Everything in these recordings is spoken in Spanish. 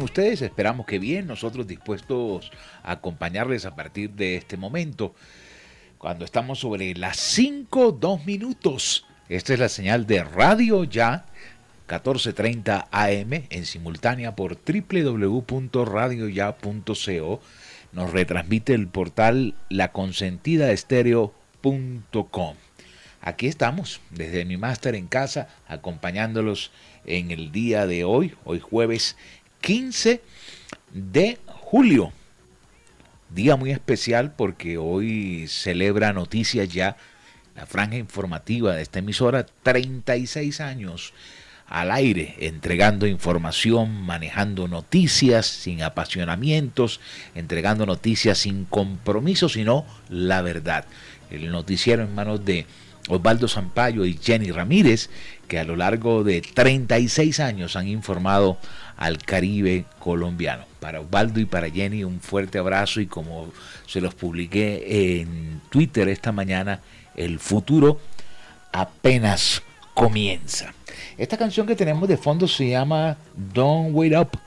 Ustedes? Esperamos que bien, nosotros dispuestos a acompañarles a partir de este momento, cuando estamos sobre las 5, 2 minutos. Esta es la señal de Radio Ya, 1430 AM, en simultánea por www.radioya.co. Nos retransmite el portal laconsentidaestereo.com. Aquí estamos, desde mi máster en casa, acompañándolos en el día de hoy, hoy jueves 15 de julio. Día muy especial porque hoy celebra Noticias Ya, la franja informativa de esta emisora, 36 años al aire, entregando información, manejando noticias sin apasionamientos, entregando noticias sin compromiso, sino la verdad. El noticiero en manos de Osvaldo Zampayo y Jenny Ramírez, que a lo largo de 36 años han informado al Caribe colombiano. Para Osvaldo y para Jenny un fuerte abrazo y como se los publiqué en Twitter esta mañana, el futuro apenas comienza. Esta canción que tenemos de fondo se llama Don't Wait Up.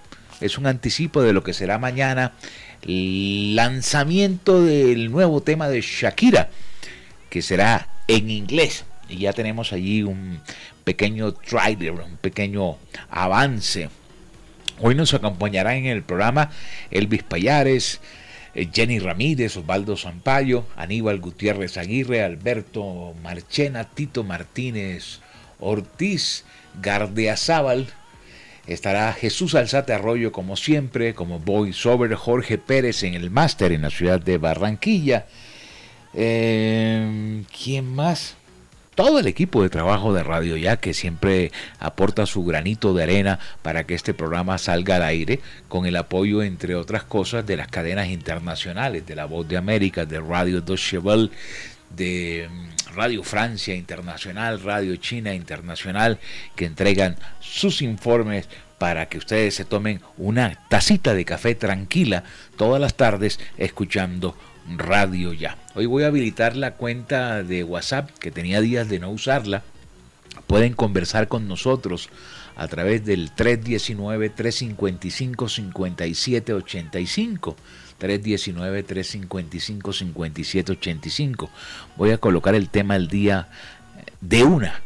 Es un anticipo de lo que será mañana el lanzamiento del nuevo tema de Shakira, que será en inglés. Y ya tenemos allí un pequeño trailer, un pequeño avance Hoy nos acompañarán en el programa Elvis Payares, eh, Jenny Ramírez, Osvaldo Zampayo, Aníbal Gutiérrez Aguirre, Alberto Marchena, Tito Martínez Ortiz, Gardeazábal. Estará Jesús Alzate Arroyo como siempre, como voiceover Jorge Pérez en el máster en la ciudad de Barranquilla. Eh, ¿Quién más? todo el equipo de trabajo de Radio Ya que siempre aporta su granito de arena para que este programa salga al aire con el apoyo entre otras cosas de las cadenas internacionales de La Voz de América, de Radio Deutsche de mm, Radio Francia Internacional, Radio China Internacional que entregan sus informes para que ustedes se tomen una tacita de café tranquila todas las tardes escuchando Radio Ya. Hoy voy a habilitar la cuenta de WhatsApp que tenía días de no usarla. Pueden conversar con nosotros a través del 319-355-5785. 319-355-5785. Voy a colocar el tema del día de una.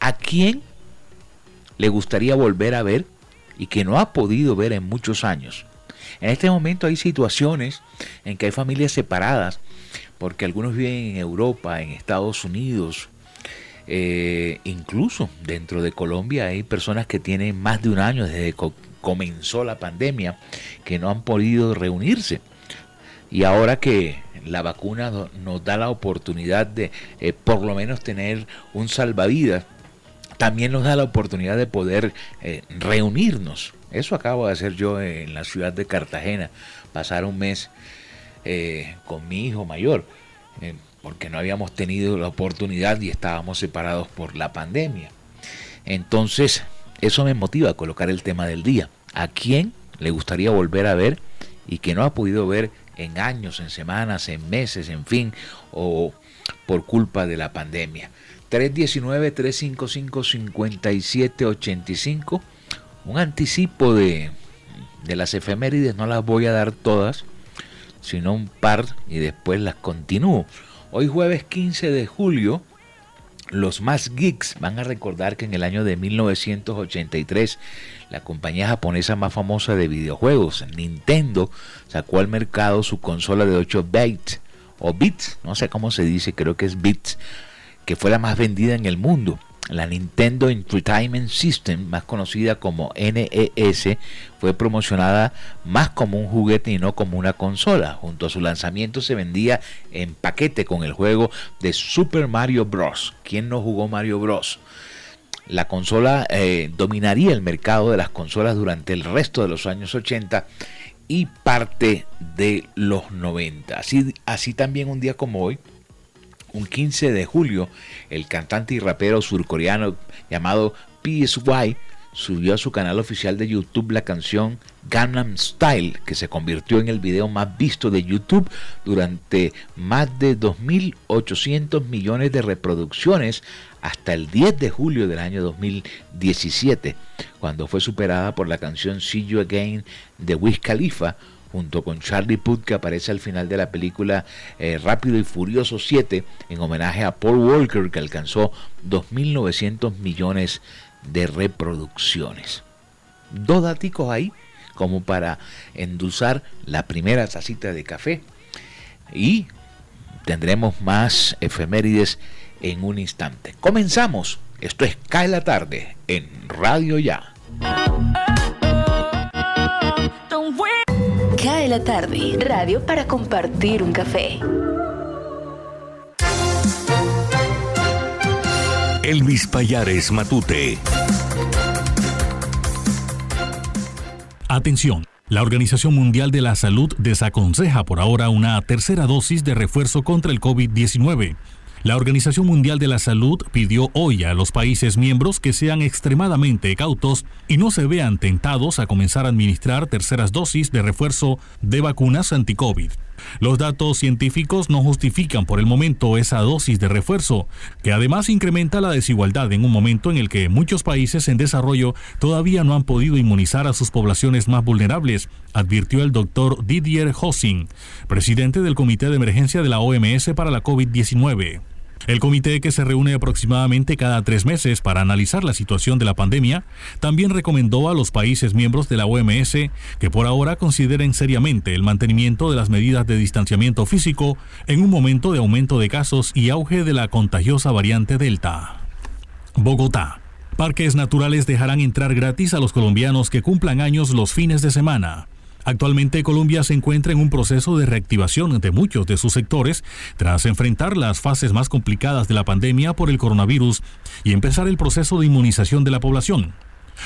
¿A quién le gustaría volver a ver y que no ha podido ver en muchos años? En este momento hay situaciones en que hay familias separadas, porque algunos viven en Europa, en Estados Unidos, eh, incluso dentro de Colombia hay personas que tienen más de un año desde que comenzó la pandemia que no han podido reunirse. Y ahora que la vacuna nos da la oportunidad de eh, por lo menos tener un salvavidas, también nos da la oportunidad de poder eh, reunirnos. Eso acabo de hacer yo en la ciudad de Cartagena, pasar un mes eh, con mi hijo mayor. Eh, porque no habíamos tenido la oportunidad y estábamos separados por la pandemia. Entonces, eso me motiva a colocar el tema del día. ¿A quién le gustaría volver a ver y que no ha podido ver en años, en semanas, en meses, en fin, o por culpa de la pandemia? 319-355-5785. Un anticipo de, de las efemérides, no las voy a dar todas, sino un par y después las continúo. Hoy jueves 15 de julio, los más geeks van a recordar que en el año de 1983 la compañía japonesa más famosa de videojuegos, Nintendo, sacó al mercado su consola de 8 bits o bits, no sé cómo se dice, creo que es bits, que fue la más vendida en el mundo. La Nintendo Entertainment System, más conocida como NES, fue promocionada más como un juguete y no como una consola. Junto a su lanzamiento se vendía en paquete con el juego de Super Mario Bros. ¿Quién no jugó Mario Bros? La consola eh, dominaría el mercado de las consolas durante el resto de los años 80 y parte de los 90. Así, así también un día como hoy, un 15 de julio, el cantante y rapero surcoreano llamado PSY subió a su canal oficial de YouTube la canción Gangnam Style, que se convirtió en el video más visto de YouTube durante más de 2.800 millones de reproducciones hasta el 10 de julio del año 2017, cuando fue superada por la canción See You Again de Wiz Khalifa, junto con Charlie Puth que aparece al final de la película eh, Rápido y Furioso 7 en homenaje a Paul Walker que alcanzó 2.900 millones de reproducciones. Dos daticos ahí como para endulzar la primera tacita de café y tendremos más efemérides en un instante. Comenzamos. Esto es Cae la tarde en Radio Ya. Cae la tarde, radio para compartir un café. Elvis Payares Matute. Atención. La Organización Mundial de la Salud desaconseja por ahora una tercera dosis de refuerzo contra el COVID-19. La Organización Mundial de la Salud pidió hoy a los países miembros que sean extremadamente cautos y no se vean tentados a comenzar a administrar terceras dosis de refuerzo de vacunas anti-COVID. Los datos científicos no justifican por el momento esa dosis de refuerzo, que además incrementa la desigualdad en un momento en el que muchos países en desarrollo todavía no han podido inmunizar a sus poblaciones más vulnerables, advirtió el doctor Didier Hossing, presidente del Comité de Emergencia de la OMS para la COVID-19. El comité, que se reúne aproximadamente cada tres meses para analizar la situación de la pandemia, también recomendó a los países miembros de la OMS que por ahora consideren seriamente el mantenimiento de las medidas de distanciamiento físico en un momento de aumento de casos y auge de la contagiosa variante Delta. Bogotá. Parques naturales dejarán entrar gratis a los colombianos que cumplan años los fines de semana. Actualmente Colombia se encuentra en un proceso de reactivación de muchos de sus sectores tras enfrentar las fases más complicadas de la pandemia por el coronavirus y empezar el proceso de inmunización de la población.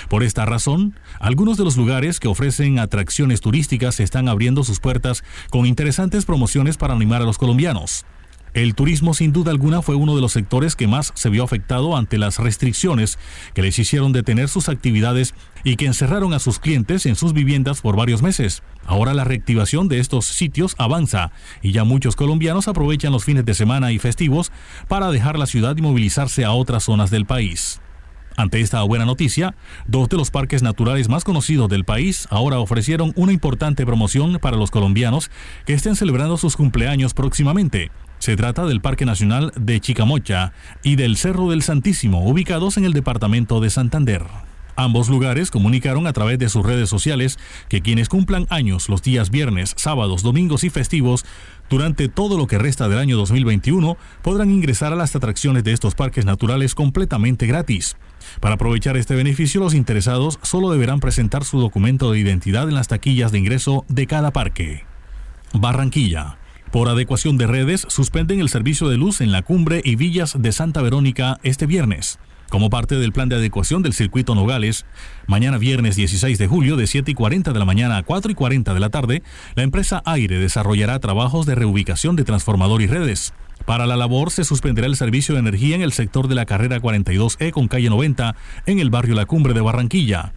Por esta razón, algunos de los lugares que ofrecen atracciones turísticas están abriendo sus puertas con interesantes promociones para animar a los colombianos. El turismo sin duda alguna fue uno de los sectores que más se vio afectado ante las restricciones que les hicieron detener sus actividades y que encerraron a sus clientes en sus viviendas por varios meses. Ahora la reactivación de estos sitios avanza y ya muchos colombianos aprovechan los fines de semana y festivos para dejar la ciudad y movilizarse a otras zonas del país. Ante esta buena noticia, dos de los parques naturales más conocidos del país ahora ofrecieron una importante promoción para los colombianos que estén celebrando sus cumpleaños próximamente. Se trata del Parque Nacional de Chicamocha y del Cerro del Santísimo, ubicados en el departamento de Santander. Ambos lugares comunicaron a través de sus redes sociales que quienes cumplan años los días viernes, sábados, domingos y festivos durante todo lo que resta del año 2021 podrán ingresar a las atracciones de estos parques naturales completamente gratis. Para aprovechar este beneficio, los interesados solo deberán presentar su documento de identidad en las taquillas de ingreso de cada parque. Barranquilla. Por adecuación de redes, suspenden el servicio de luz en la cumbre y villas de Santa Verónica este viernes. Como parte del plan de adecuación del circuito Nogales, mañana viernes 16 de julio de 7 y 40 de la mañana a 4 y 40 de la tarde, la empresa Aire desarrollará trabajos de reubicación de transformador y redes. Para la labor se suspenderá el servicio de energía en el sector de la carrera 42E con calle 90 en el barrio La Cumbre de Barranquilla.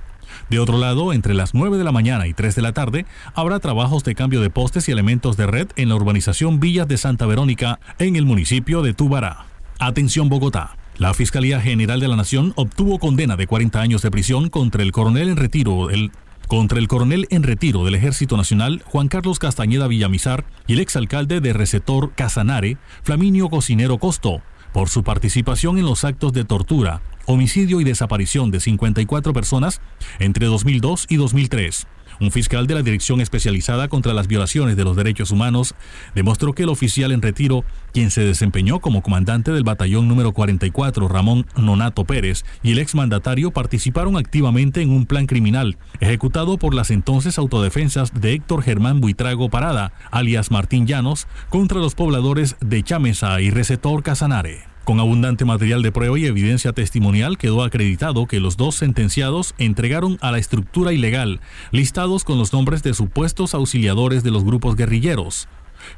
De otro lado, entre las 9 de la mañana y 3 de la tarde, habrá trabajos de cambio de postes y elementos de red en la urbanización Villas de Santa Verónica, en el municipio de Tubará. Atención Bogotá. La Fiscalía General de la Nación obtuvo condena de 40 años de prisión contra el coronel en retiro, el contra el coronel en retiro del Ejército Nacional Juan Carlos Castañeda Villamizar y el exalcalde de Recetor Casanare, Flaminio Cocinero Costo, por su participación en los actos de tortura, homicidio y desaparición de 54 personas entre 2002 y 2003. Un fiscal de la Dirección Especializada contra las Violaciones de los Derechos Humanos demostró que el oficial en retiro, quien se desempeñó como comandante del batallón número 44, Ramón Nonato Pérez, y el exmandatario participaron activamente en un plan criminal ejecutado por las entonces autodefensas de Héctor Germán Buitrago Parada, alias Martín Llanos, contra los pobladores de Chamesa y Recetor Casanare. Con abundante material de prueba y evidencia testimonial quedó acreditado que los dos sentenciados entregaron a la estructura ilegal listados con los nombres de supuestos auxiliadores de los grupos guerrilleros.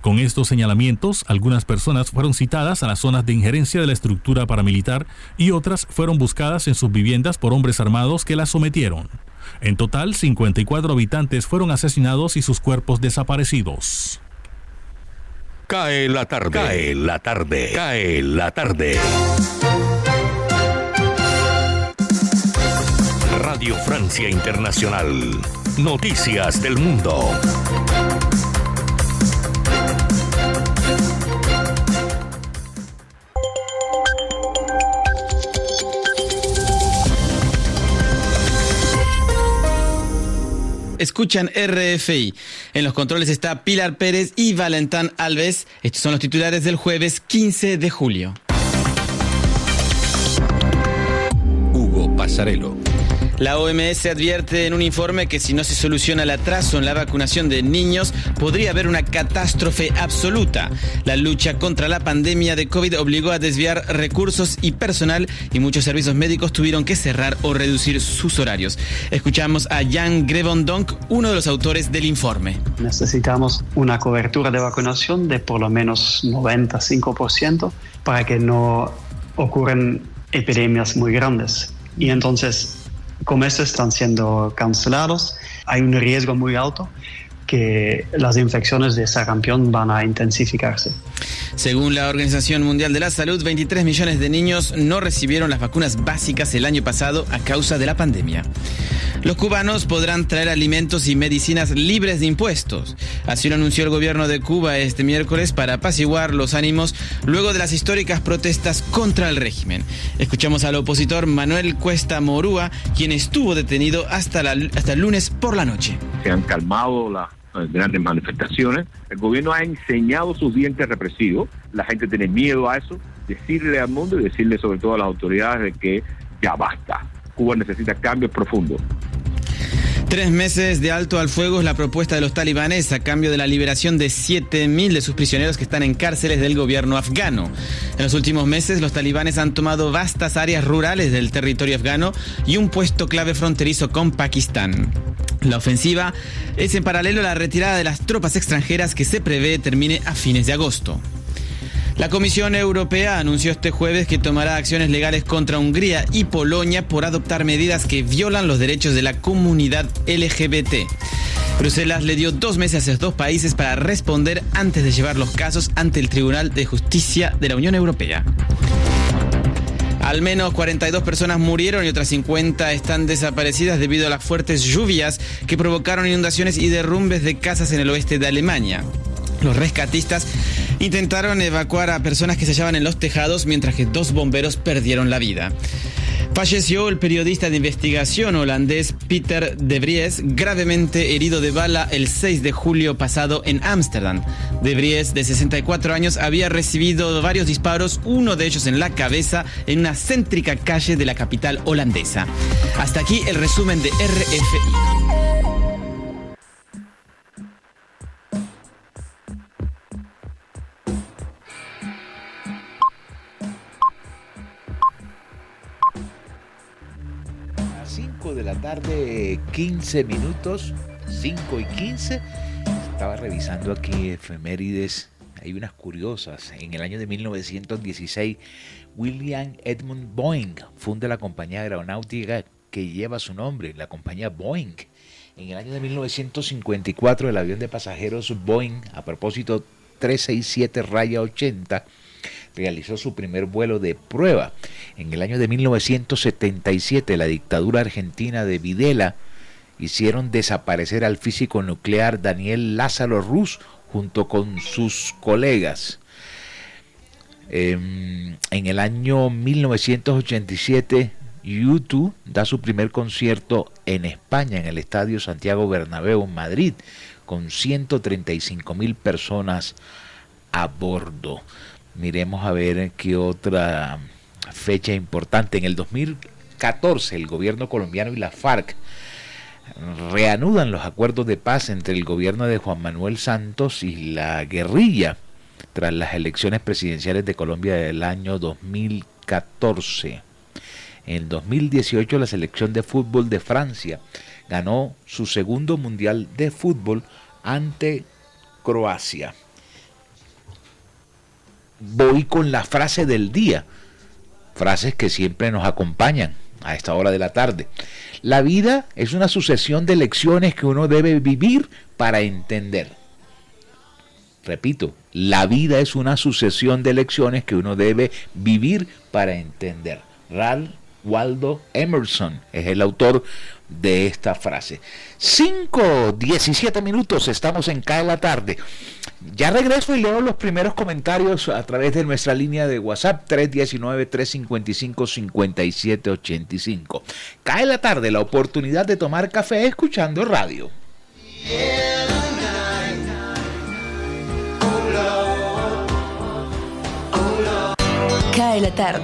Con estos señalamientos, algunas personas fueron citadas a las zonas de injerencia de la estructura paramilitar y otras fueron buscadas en sus viviendas por hombres armados que las sometieron. En total, 54 habitantes fueron asesinados y sus cuerpos desaparecidos. Cae la tarde. Cae la tarde. Cae la tarde. Radio Francia Internacional. Noticias del Mundo. Escuchan RFI. En los controles está Pilar Pérez y Valentán Alves. Estos son los titulares del jueves 15 de julio. Hugo Pasarelo. La OMS advierte en un informe que si no se soluciona el atraso en la vacunación de niños, podría haber una catástrofe absoluta. La lucha contra la pandemia de COVID obligó a desviar recursos y personal y muchos servicios médicos tuvieron que cerrar o reducir sus horarios. Escuchamos a Jan Grevondonk, uno de los autores del informe. Necesitamos una cobertura de vacunación de por lo menos 95% para que no ocurran epidemias muy grandes. Y entonces comercios están siendo cancelados. Hay un riesgo muy alto que las infecciones de sarampión van a intensificarse. Según la Organización Mundial de la Salud, 23 millones de niños no recibieron las vacunas básicas el año pasado a causa de la pandemia. Los cubanos podrán traer alimentos y medicinas libres de impuestos. Así lo anunció el gobierno de Cuba este miércoles para apaciguar los ánimos luego de las históricas protestas contra el régimen. Escuchamos al opositor Manuel Cuesta Morúa, quien estuvo detenido hasta, hasta el lunes por la noche. Se han calmado las grandes manifestaciones. El gobierno ha enseñado sus dientes represivos. La gente tiene miedo a eso. Decirle al mundo y decirle sobre todo a las autoridades de que ya basta. Cuba necesita cambios profundos. Tres meses de alto al fuego es la propuesta de los talibanes a cambio de la liberación de 7.000 de sus prisioneros que están en cárceles del gobierno afgano. En los últimos meses, los talibanes han tomado vastas áreas rurales del territorio afgano y un puesto clave fronterizo con Pakistán. La ofensiva es en paralelo a la retirada de las tropas extranjeras que se prevé termine a fines de agosto. La Comisión Europea anunció este jueves que tomará acciones legales contra Hungría y Polonia por adoptar medidas que violan los derechos de la comunidad LGBT. Bruselas le dio dos meses a esos dos países para responder antes de llevar los casos ante el Tribunal de Justicia de la Unión Europea. Al menos 42 personas murieron y otras 50 están desaparecidas debido a las fuertes lluvias que provocaron inundaciones y derrumbes de casas en el oeste de Alemania. Los rescatistas intentaron evacuar a personas que se hallaban en los tejados mientras que dos bomberos perdieron la vida. Falleció el periodista de investigación holandés Peter de Vries, gravemente herido de bala el 6 de julio pasado en Ámsterdam. De Vries, de 64 años, había recibido varios disparos, uno de ellos en la cabeza, en una céntrica calle de la capital holandesa. Hasta aquí el resumen de RFI. La tarde, 15 minutos, 5 y 15. Estaba revisando aquí efemérides hay unas curiosas. En el año de 1916, William Edmund Boeing funda la compañía aeronáutica que lleva su nombre, la compañía Boeing. En el año de 1954, el avión de pasajeros Boeing, a propósito 367 raya 80, realizó su primer vuelo de prueba. En el año de 1977, la dictadura argentina de Videla hicieron desaparecer al físico nuclear Daniel Lázaro Ruz junto con sus colegas. Em, en el año 1987, YouTube da su primer concierto en España, en el Estadio Santiago Bernabéu, Madrid, con 135 mil personas a bordo. Miremos a ver qué otra fecha importante. En el 2014, el gobierno colombiano y la FARC reanudan los acuerdos de paz entre el gobierno de Juan Manuel Santos y la guerrilla tras las elecciones presidenciales de Colombia del año 2014. En 2018 la selección de fútbol de Francia ganó su segundo mundial de fútbol ante Croacia. Voy con la frase del día, frases que siempre nos acompañan a esta hora de la tarde. La vida es una sucesión de lecciones que uno debe vivir para entender. Repito, la vida es una sucesión de lecciones que uno debe vivir para entender. Ralph Waldo Emerson es el autor de esta frase. 5, 17 minutos, estamos en CAE la tarde. Ya regreso y leo los primeros comentarios a través de nuestra línea de WhatsApp 319-355-5785. Cae la tarde, la oportunidad de tomar café escuchando radio. Cae la tarde.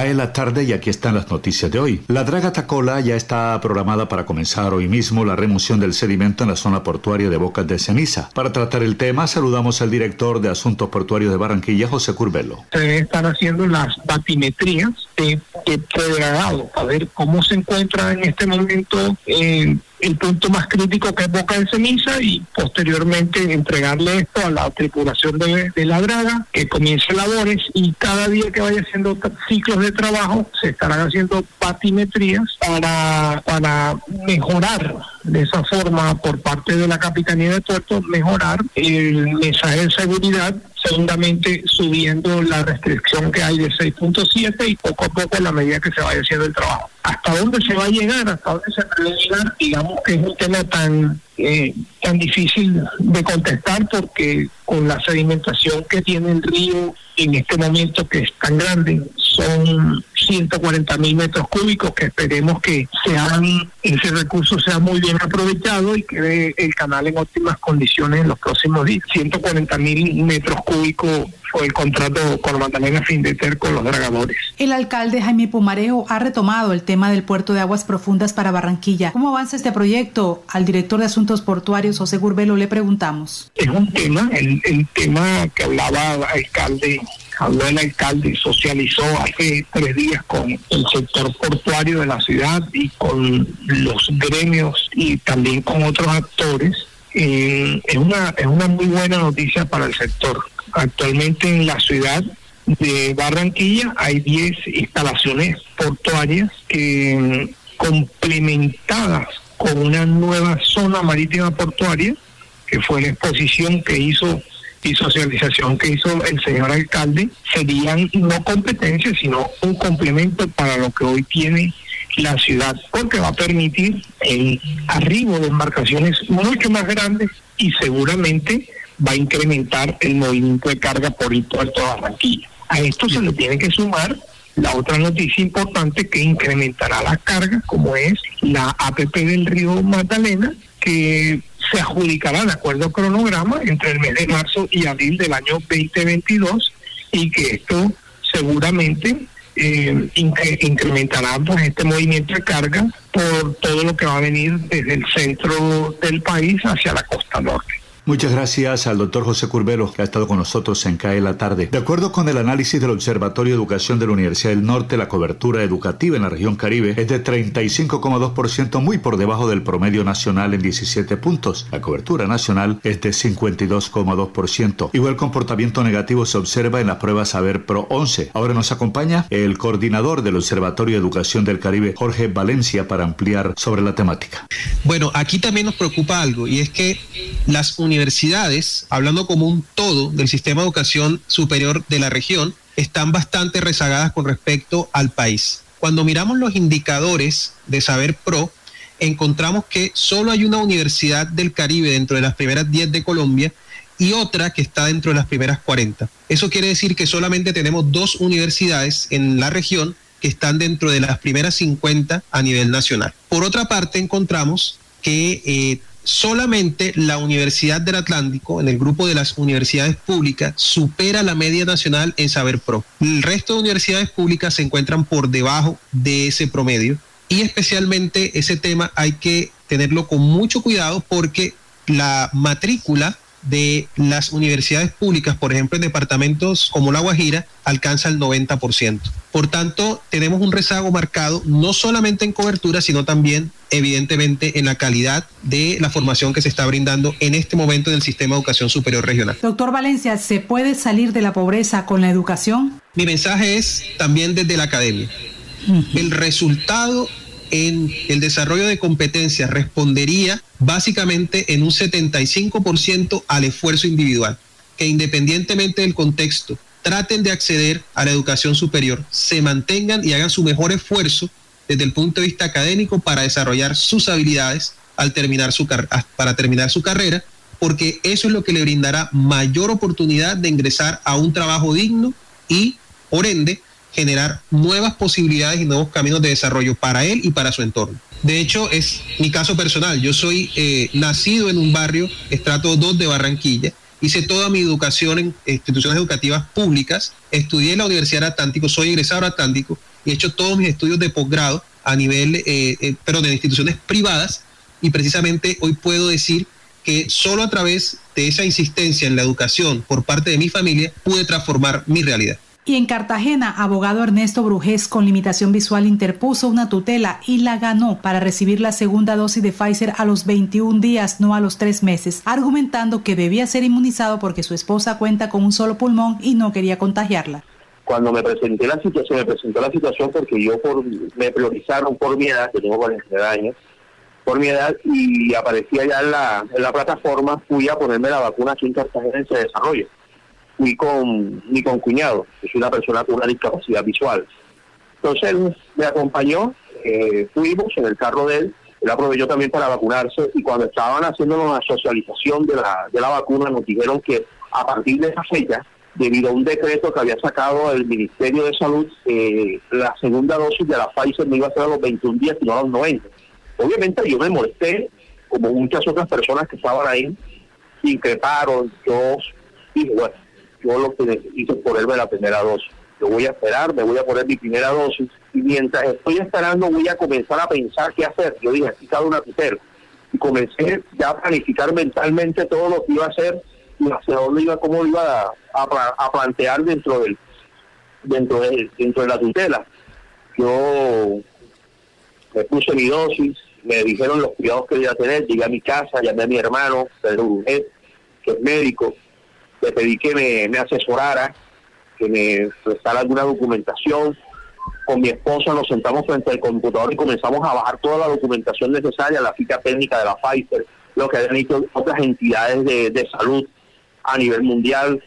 Cae la tarde y aquí están las noticias de hoy. La draga Tacola ya está programada para comenzar hoy mismo la remoción del sedimento en la zona portuaria de Bocas de Ceniza. Para tratar el tema, saludamos al director de Asuntos Portuarios de Barranquilla, José Curvelo. Se deben estar haciendo las batimetrías de, de dragado, a ver cómo se encuentra en este momento eh, el punto más crítico que es Boca de Ceniza y posteriormente entregarle esto a la tripulación de, la draga que comience labores y cada día que vaya haciendo ciclos de trabajo se estarán haciendo patimetrías para, para mejorar de esa forma por parte de la Capitanía de Puerto, mejorar el mensaje de seguridad segundamente subiendo la restricción que hay de 6.7 y poco a poco a la medida que se vaya haciendo el trabajo. ¿Hasta dónde se va a llegar? ¿Hasta dónde se puede llegar? Digamos que es un tema tan, eh, tan difícil de contestar porque con la sedimentación que tiene el río en este momento que es tan grande, son 140 mil metros cúbicos que esperemos que sean, ese recurso sea muy bien aprovechado y quede el canal en óptimas condiciones en los próximos días. 140 mil metros cúbicos fue el contrato con Magdalena Findeter con los dragadores. El alcalde Jaime Pumarejo ha retomado el tema del puerto de aguas profundas para Barranquilla. ¿Cómo avanza este proyecto? Al director de Asuntos Portuarios, José Gurbelo, le preguntamos. Es un tema, el, el tema que hablaba el alcalde habló el alcalde, socializó hace tres días con el sector portuario de la ciudad y con los gremios y también con otros actores. Eh, es, una, es una muy buena noticia para el sector. Actualmente en la ciudad de Barranquilla hay 10 instalaciones portuarias que complementadas con una nueva zona marítima portuaria, que fue la exposición que hizo y socialización que hizo el señor alcalde serían no competencias, sino un complemento para lo que hoy tiene la ciudad, porque va a permitir el arribo de embarcaciones mucho más grandes y seguramente va a incrementar el movimiento de carga por el puerto de Barranquilla. A esto se le tiene que sumar la otra noticia importante que incrementará la carga, como es la APP del río Magdalena, que se adjudicará de acuerdo al cronograma entre el mes de marzo y abril del año 2022 y que esto seguramente eh, incrementará pues, este movimiento de carga por todo lo que va a venir desde el centro del país hacia la costa norte. Muchas gracias al doctor José Curbelo, que ha estado con nosotros en CAE la tarde. De acuerdo con el análisis del Observatorio de Educación de la Universidad del Norte, la cobertura educativa en la región Caribe es de 35,2%, muy por debajo del promedio nacional en 17 puntos. La cobertura nacional es de 52,2%. Igual comportamiento negativo se observa en la prueba Saber Pro 11. Ahora nos acompaña el coordinador del Observatorio de Educación del Caribe, Jorge Valencia, para ampliar sobre la temática. Bueno, aquí también nos preocupa algo y es que las universidades universidades, hablando como un todo del sistema de educación superior de la región, están bastante rezagadas con respecto al país. Cuando miramos los indicadores de Saber Pro, encontramos que solo hay una universidad del Caribe dentro de las primeras 10 de Colombia y otra que está dentro de las primeras 40. Eso quiere decir que solamente tenemos dos universidades en la región que están dentro de las primeras 50 a nivel nacional. Por otra parte, encontramos que eh, solamente la Universidad del Atlántico, en el grupo de las universidades públicas, supera la media nacional en Saber Pro. El resto de universidades públicas se encuentran por debajo de ese promedio y especialmente ese tema hay que tenerlo con mucho cuidado porque la matrícula de las universidades públicas, por ejemplo en departamentos como La Guajira, alcanza el 90%. Por tanto, tenemos un rezago marcado no solamente en cobertura, sino también evidentemente en la calidad de la formación que se está brindando en este momento en el sistema de educación superior regional. Doctor Valencia, ¿se puede salir de la pobreza con la educación? Mi mensaje es también desde la academia. El resultado en el desarrollo de competencias respondería básicamente en un 75% al esfuerzo individual, que independientemente del contexto, traten de acceder a la educación superior, se mantengan y hagan su mejor esfuerzo desde el punto de vista académico para desarrollar sus habilidades al terminar su para terminar su carrera, porque eso es lo que le brindará mayor oportunidad de ingresar a un trabajo digno y, por ende, generar nuevas posibilidades y nuevos caminos de desarrollo para él y para su entorno. De hecho, es mi caso personal. Yo soy eh, nacido en un barrio, estrato 2 de Barranquilla. Hice toda mi educación en instituciones educativas públicas. Estudié en la Universidad Atlántico, soy egresado Atlántico y he hecho todos mis estudios de posgrado a nivel, eh, eh, pero de instituciones privadas. Y precisamente hoy puedo decir que solo a través de esa insistencia en la educación por parte de mi familia pude transformar mi realidad. Y en Cartagena, abogado Ernesto Brujés con limitación visual interpuso una tutela y la ganó para recibir la segunda dosis de Pfizer a los 21 días, no a los tres meses, argumentando que debía ser inmunizado porque su esposa cuenta con un solo pulmón y no quería contagiarla. Cuando me presenté la situación, me presentó la situación porque yo por, me priorizaron por mi edad, que tengo 49 años, por mi edad, y aparecía ya en la, en la plataforma, fui a ponerme la vacuna aquí en Cartagena en ese desarrollo fui con mi concuñado, que es una persona con una discapacidad visual. Entonces él me acompañó, eh, fuimos en el carro de él, él aprovechó también para vacunarse y cuando estaban haciendo la socialización de la, de la vacuna nos dijeron que a partir de esa fecha, debido a un decreto que había sacado el Ministerio de Salud, eh, la segunda dosis de la Pfizer no iba a ser a los 21 días, sino a los 90. Obviamente yo me molesté, como muchas otras personas que estaban ahí, increparon, yo dije, bueno, yo lo que necesito es ponerme la primera dosis. Yo voy a esperar, me voy a poner mi primera dosis y mientras estoy esperando voy a comenzar a pensar qué hacer. Yo dije, aquí una tutela. Y comencé ya a planificar mentalmente todo lo que iba a hacer y hacia dónde iba, cómo iba a, plantear dentro del dentro de, dentro de la tutela. Yo me puse mi dosis, me dijeron los cuidados que debía tener, llegué a mi casa, llamé a mi hermano, Pedro Brunet, que es médico, le pedí que me, asesorara, que me prestara alguna documentación. Con mi esposa nos sentamos frente al computador y comenzamos a bajar toda la documentación necesaria, la ficha técnica de la Pfizer, lo que habían hecho otras entidades de, salud a nivel mundial,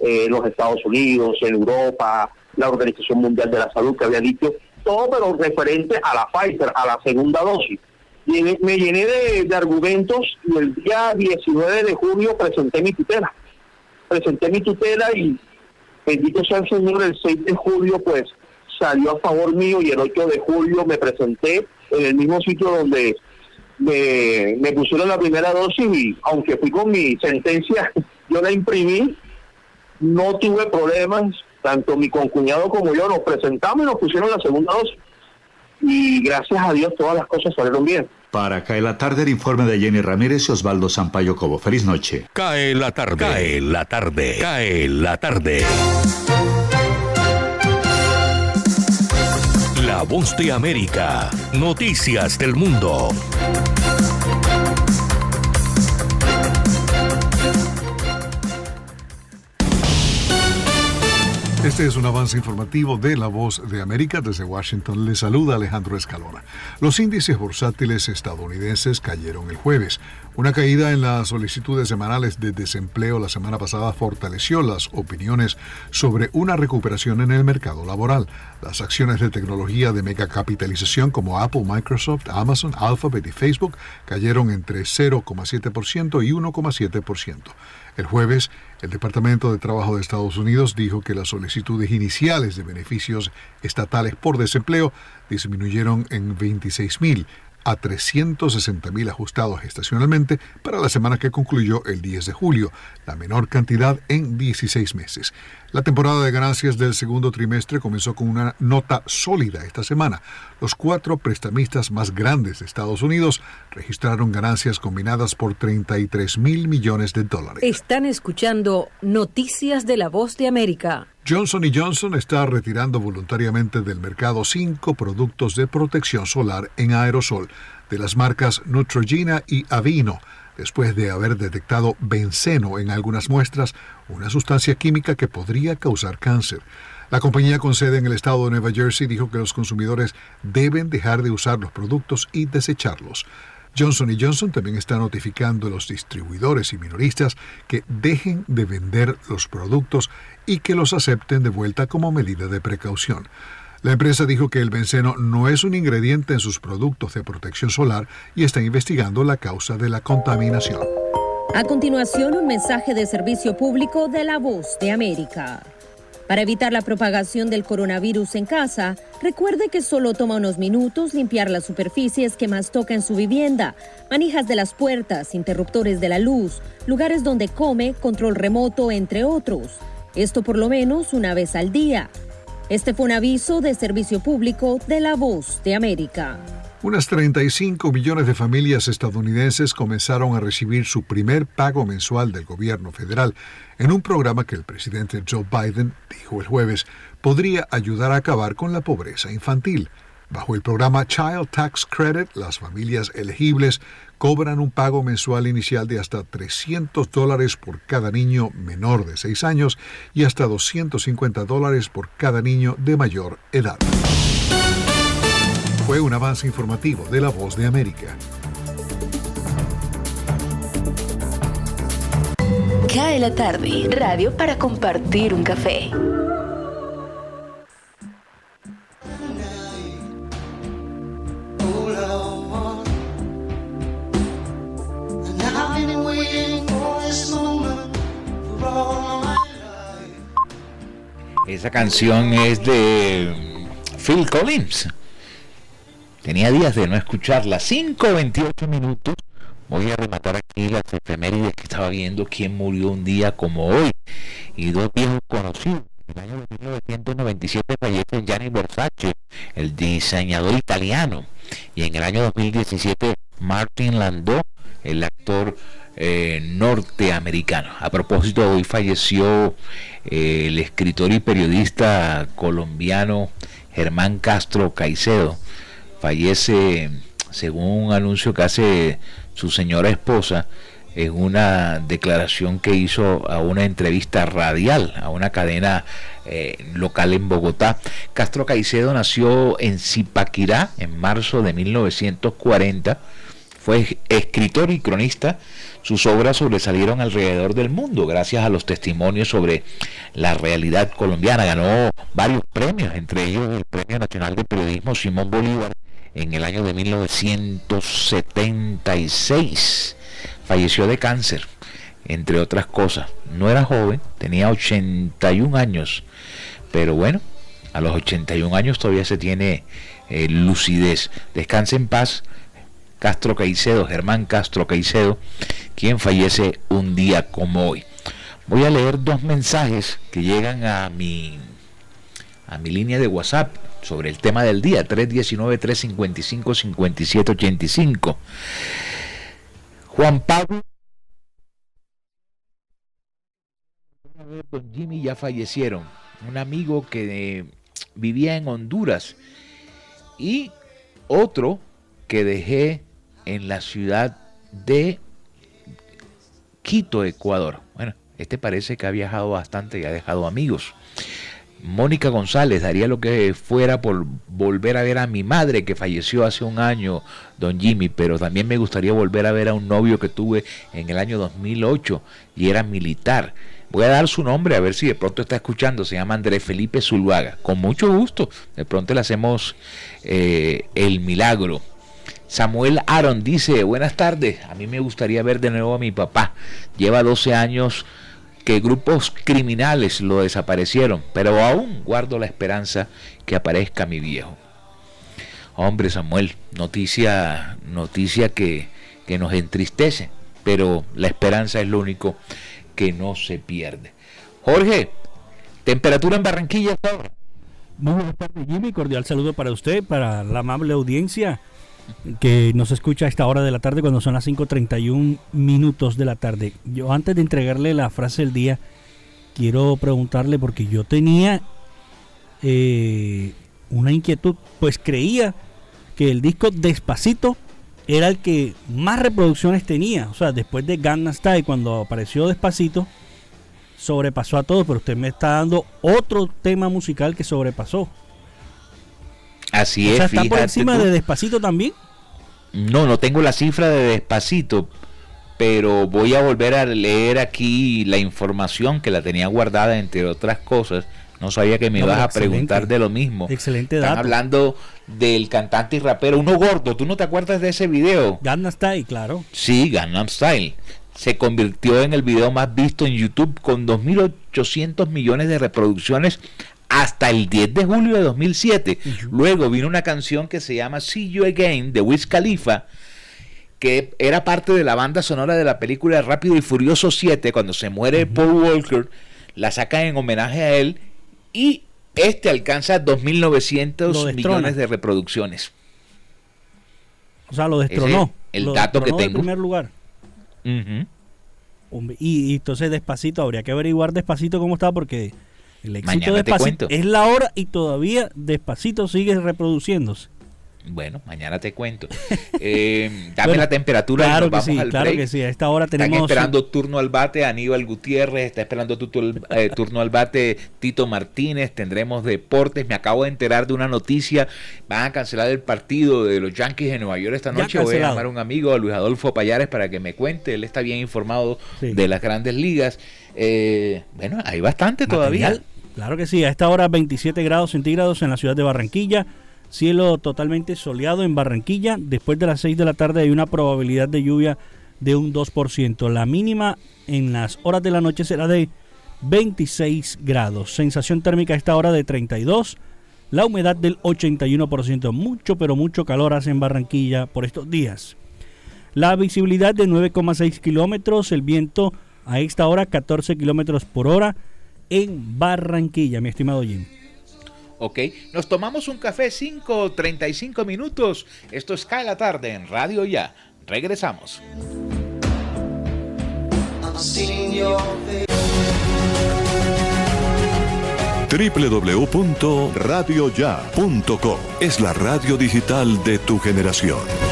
eh, en los Estados Unidos, en Europa, la Organización Mundial de la Salud que había dicho, todo pero referente a la Pfizer, a la segunda dosis. Y me llené de, de argumentos y el día 19 de junio presenté mi tutela presenté mi tutela y bendito sea el Señor, el 6 de julio pues salió a favor mío y el 8 de julio me presenté en el mismo sitio donde me, me pusieron la primera dosis y aunque fui con mi sentencia, yo la imprimí, no tuve problemas, tanto mi concuñado como yo nos presentamos y nos pusieron la segunda dosis. y gracias a Dios todas las cosas salieron bien. Para Cae la tarde, el informe de Jenny Ramírez y Osvaldo Sampaio Cobo. Feliz noche. Cae la tarde. Cae la tarde. Cae la tarde. La voz de América. Noticias del mundo. Este es un avance informativo de La Voz de América. Desde Washington le saluda Alejandro Escalona. Los índices bursátiles estadounidenses cayeron el jueves. Una caída en las solicitudes semanales de desempleo la semana pasada fortaleció las opiniones sobre una recuperación en el mercado laboral. Las acciones de tecnología de megacapitalización como Apple, Microsoft, Amazon, Alphabet y Facebook cayeron entre 0,7% y 1,7%. El jueves, el Departamento de Trabajo de Estados Unidos dijo que las solicitudes iniciales de beneficios estatales por desempleo disminuyeron en 26.000 a 360.000 ajustados estacionalmente para la semana que concluyó el 10 de julio, la menor cantidad en 16 meses. La temporada de ganancias del segundo trimestre comenzó con una nota sólida esta semana. Los cuatro prestamistas más grandes de Estados Unidos registraron ganancias combinadas por 33 mil millones de dólares. Están escuchando Noticias de la Voz de América. Johnson Johnson está retirando voluntariamente del mercado cinco productos de protección solar en aerosol de las marcas Neutrogena y Avino después de haber detectado benceno en algunas muestras, una sustancia química que podría causar cáncer. La compañía con sede en el estado de Nueva Jersey dijo que los consumidores deben dejar de usar los productos y desecharlos. Johnson Johnson también está notificando a los distribuidores y minoristas que dejen de vender los productos y que los acepten de vuelta como medida de precaución. La empresa dijo que el benceno no es un ingrediente en sus productos de protección solar y está investigando la causa de la contaminación. A continuación, un mensaje de servicio público de la voz de América. Para evitar la propagación del coronavirus en casa, recuerde que solo toma unos minutos limpiar las superficies que más toca en su vivienda, manijas de las puertas, interruptores de la luz, lugares donde come, control remoto, entre otros. Esto por lo menos una vez al día. Este fue un aviso de servicio público de La Voz de América. Unas 35 millones de familias estadounidenses comenzaron a recibir su primer pago mensual del gobierno federal en un programa que el presidente Joe Biden dijo el jueves podría ayudar a acabar con la pobreza infantil. Bajo el programa Child Tax Credit, las familias elegibles cobran un pago mensual inicial de hasta 300 dólares por cada niño menor de 6 años y hasta 250 dólares por cada niño de mayor edad. Fue un avance informativo de La Voz de América. Cae la tarde, radio para compartir un café. Esa canción es de Phil Collins. Tenía días de no escucharla. 5.28 minutos. Voy a rematar aquí las efemérides que estaba viendo quién murió un día como hoy. Y dos viejos conocidos. En el año 1997 fallece Gianni Versace, el diseñador italiano. Y en el año 2017 Martin Landau, el actor eh, norteamericano. A propósito, hoy falleció eh, el escritor y periodista colombiano Germán Castro Caicedo. Fallece, según un anuncio que hace su señora esposa, en una declaración que hizo a una entrevista radial a una cadena eh, local en Bogotá. Castro Caicedo nació en Zipaquirá en marzo de 1940. Fue escritor y cronista sus obras sobresalieron alrededor del mundo gracias a los testimonios sobre la realidad colombiana. Ganó varios premios, entre ellos el Premio Nacional de Periodismo Simón Bolívar en el año de 1976. Falleció de cáncer, entre otras cosas. No era joven, tenía 81 años, pero bueno, a los 81 años todavía se tiene eh, lucidez. Descanse en paz Castro Caicedo, Germán Castro Caicedo, quien fallece un día como hoy. Voy a leer dos mensajes que llegan a mi, a mi línea de WhatsApp sobre el tema del día, 319-355-5785. Juan Pablo. Don Jimmy ya fallecieron. Un amigo que vivía en Honduras y otro que dejé en la ciudad de Quito, Ecuador. Bueno, este parece que ha viajado bastante y ha dejado amigos. Mónica González daría lo que fuera por volver a ver a mi madre que falleció hace un año, don Jimmy, pero también me gustaría volver a ver a un novio que tuve en el año 2008 y era militar. Voy a dar su nombre a ver si de pronto está escuchando. Se llama Andrés Felipe Zuluaga. Con mucho gusto. De pronto le hacemos eh, el milagro. Samuel Aaron dice, buenas tardes, a mí me gustaría ver de nuevo a mi papá. Lleva 12 años que grupos criminales lo desaparecieron, pero aún guardo la esperanza que aparezca mi viejo. Hombre Samuel, noticia, noticia que, que nos entristece, pero la esperanza es lo único que no se pierde. Jorge, temperatura en Barranquilla ahora. Muy buenas tardes, Jimmy. Cordial saludo para usted, para la amable audiencia que nos escucha a esta hora de la tarde cuando son las 5.31 minutos de la tarde. Yo antes de entregarle la frase del día, quiero preguntarle porque yo tenía eh, una inquietud, pues creía que el disco Despacito era el que más reproducciones tenía. O sea, después de Gangnam Style, cuando apareció Despacito, sobrepasó a todos, pero usted me está dando otro tema musical que sobrepasó. Así es. ¿Está por encima de Despacito también? No, no tengo la cifra de Despacito, pero voy a volver a leer aquí la información que la tenía guardada, entre otras cosas. No sabía que me ibas a preguntar de lo mismo. Excelente Están hablando del cantante y rapero, uno gordo. ¿Tú no te acuerdas de ese video? Gangnam Style, claro. Sí, Gangnam Style. Se convirtió en el video más visto en YouTube con 2.800 millones de reproducciones hasta el 10 de julio de 2007. Luego vino una canción que se llama See You Again de Wiz Khalifa que era parte de la banda sonora de la película Rápido y Furioso 7 cuando se muere Paul Walker, la sacan en homenaje a él y este alcanza 2.900 millones de reproducciones. O sea, lo destronó. el dato que tengo. En primer lugar. y, entonces despacito, habría que averiguar despacito cómo está porque el éxito despacito es la hora y todavía despacito sigue reproduciéndose. Bueno, mañana te cuento. Eh, dame la temperatura claro que sí, claro que sí. A esta hora tenemos. Están esperando turno al bate Aníbal Gutiérrez, está esperando eh, turno al bate Tito Martínez. Tendremos deportes. Me acabo de enterar de una noticia. Van a cancelar el partido de los Yankees de Nueva York esta noche. Voy a llamar a un amigo, a Luis Adolfo Payares, para que me cuente. Él está bien informado de las grandes ligas. Eh, bueno, hay bastante todavía. Claro que sí. A esta hora 27 grados centígrados en la ciudad de Barranquilla. Cielo totalmente soleado en Barranquilla. Después de las 6 de la tarde hay una probabilidad de lluvia de un 2%. La mínima en las horas de la noche será de 26 grados. Sensación térmica a esta hora de 32. La humedad del 81%. Mucho, pero mucho calor hace en Barranquilla por estos días. La visibilidad de 9,6 kilómetros. El viento a esta hora 14 kilómetros por hora en Barranquilla, mi estimado Jim. ¿ok? Nos tomamos un café 5.35 minutos. Esto es Cae la tarde en Radio Ya. Regresamos. www.radioya.com es la radio digital de tu generación.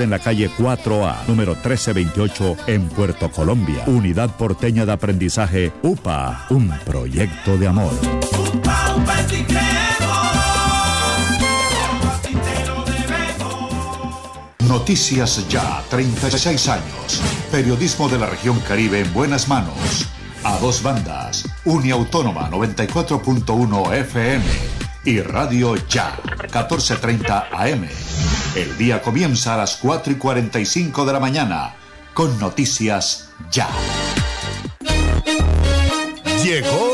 en la calle 4A, número 1328, en Puerto Colombia. Unidad Porteña de Aprendizaje UPA, un proyecto de amor. Noticias Ya, 36 años. Periodismo de la región Caribe en buenas manos. A dos bandas. Uniautónoma 94.1 FM y Radio Ya, 14.30 AM. El día comienza a las 4 y 45 de la mañana con Noticias Ya. Llegó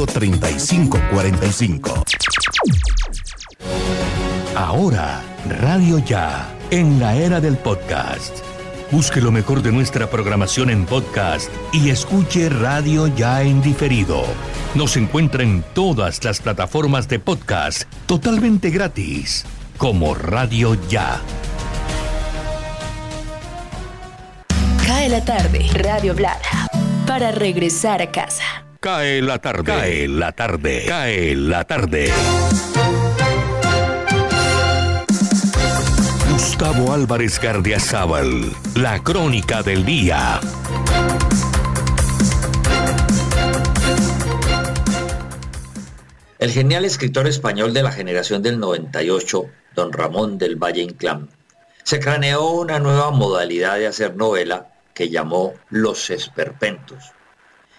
3545. Ahora, Radio Ya, en la era del podcast. Busque lo mejor de nuestra programación en podcast y escuche Radio Ya en diferido. Nos encuentra en todas las plataformas de podcast totalmente gratis, como Radio Ya. Cae la tarde, Radio Blada, para regresar a casa. Cae la tarde. Cae la tarde. Cae la tarde. Gustavo Álvarez Gardiazabal. La crónica del día. El genial escritor español de la generación del 98, don Ramón del Valle Inclán, se craneó una nueva modalidad de hacer novela que llamó Los Esperpentos.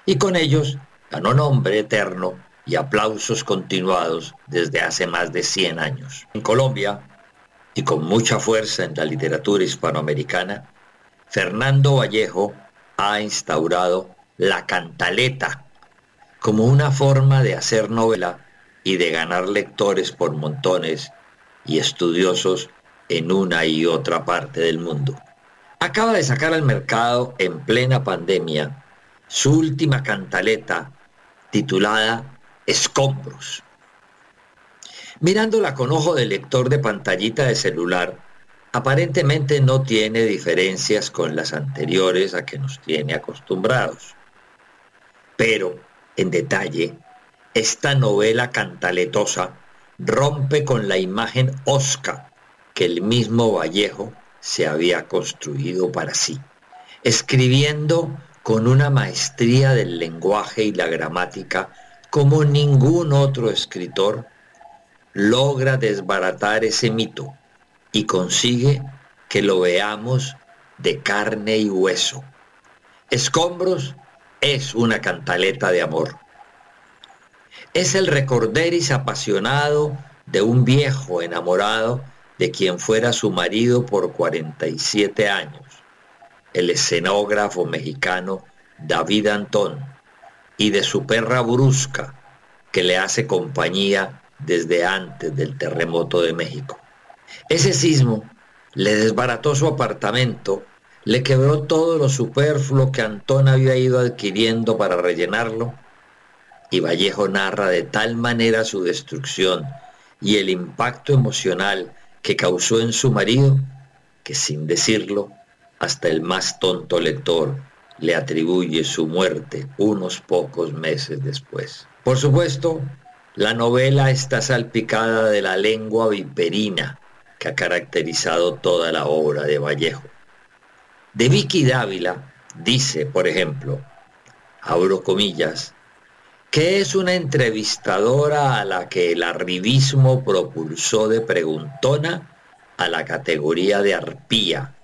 Y con ellos ganó nombre eterno y aplausos continuados desde hace más de 100 años. En Colombia, y con mucha fuerza en la literatura hispanoamericana, Fernando Vallejo ha instaurado la cantaleta como una forma de hacer novela y de ganar lectores por montones y estudiosos en una y otra parte del mundo. Acaba de sacar al mercado en plena pandemia su última cantaleta titulada Escombros. Mirándola con ojo de lector de pantallita de celular, aparentemente no tiene diferencias con las anteriores a que nos tiene acostumbrados. Pero, en detalle, esta novela cantaletosa rompe con la imagen osca que el mismo Vallejo se había construido para sí, escribiendo con una maestría del lenguaje y la gramática como ningún otro escritor, logra desbaratar ese mito y consigue que lo veamos de carne y hueso. Escombros es una cantaleta de amor. Es el recorderis apasionado de un viejo enamorado de quien fuera su marido por 47 años, el escenógrafo mexicano David Antón, y de su perra Brusca, que le hace compañía desde antes del terremoto de México. Ese sismo le desbarató su apartamento, le quebró todo lo superfluo que Antón había ido adquiriendo para rellenarlo, y Vallejo narra de tal manera su destrucción y el impacto emocional que causó en su marido, que sin decirlo, hasta el más tonto lector le atribuye su muerte unos pocos meses después. Por supuesto, la novela está salpicada de la lengua viperina que ha caracterizado toda la obra de Vallejo. De Vicky Dávila dice, por ejemplo, abro comillas, que es una entrevistadora a la que el arribismo propulsó de preguntona a la categoría de arpía,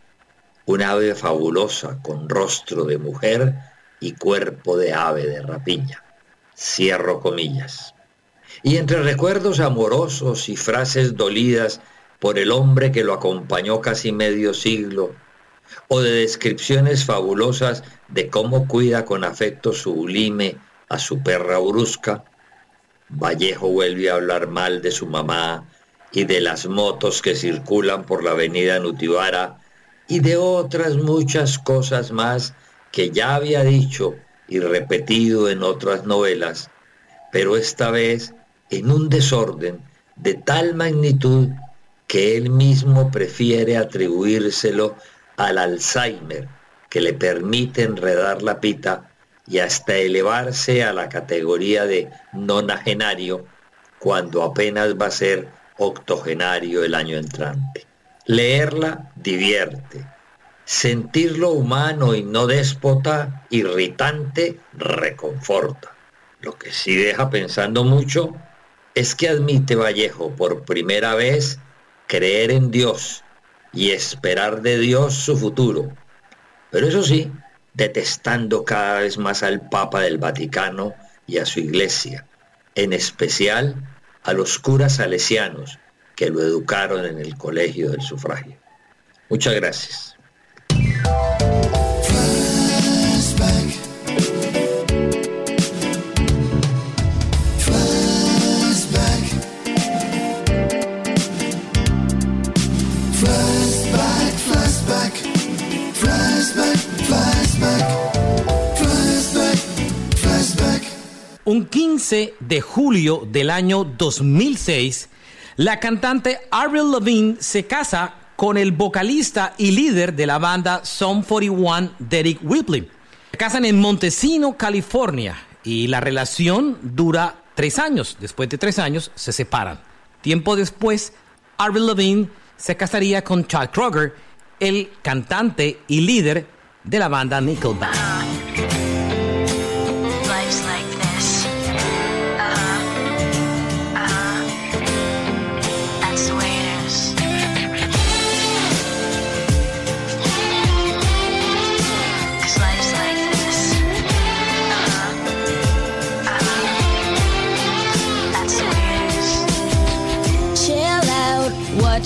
un ave fabulosa con rostro de mujer y cuerpo de ave de rapiña. Cierro comillas. Y entre recuerdos amorosos y frases dolidas por el hombre que lo acompañó casi medio siglo, o de descripciones fabulosas de cómo cuida con afecto sublime a su perra brusca, Vallejo vuelve a hablar mal de su mamá y de las motos que circulan por la avenida Nutibara y de otras muchas cosas más que ya había dicho y repetido en otras novelas, pero esta vez en un desorden de tal magnitud que él mismo prefiere atribuírselo al Alzheimer, que le permite enredar la pita y hasta elevarse a la categoría de nonagenario cuando apenas va a ser octogenario el año entrante. Leerla divierte. Sentirlo humano y no déspota, irritante, reconforta. Lo que sí deja pensando mucho es que admite Vallejo por primera vez creer en Dios y esperar de Dios su futuro. Pero eso sí, detestando cada vez más al Papa del Vaticano y a su iglesia, en especial a los curas salesianos que lo educaron en el colegio del sufragio. Muchas gracias. Un 15 de julio del año 2006, la cantante Avril Lavigne se casa con el vocalista y líder de la banda Sum 41, Derek Whibley. Se casan en Montesino, California, y la relación dura tres años. Después de tres años se separan. Tiempo después, Avril Lavigne se casaría con Chad Kroger, el cantante y líder de la banda Nickelback.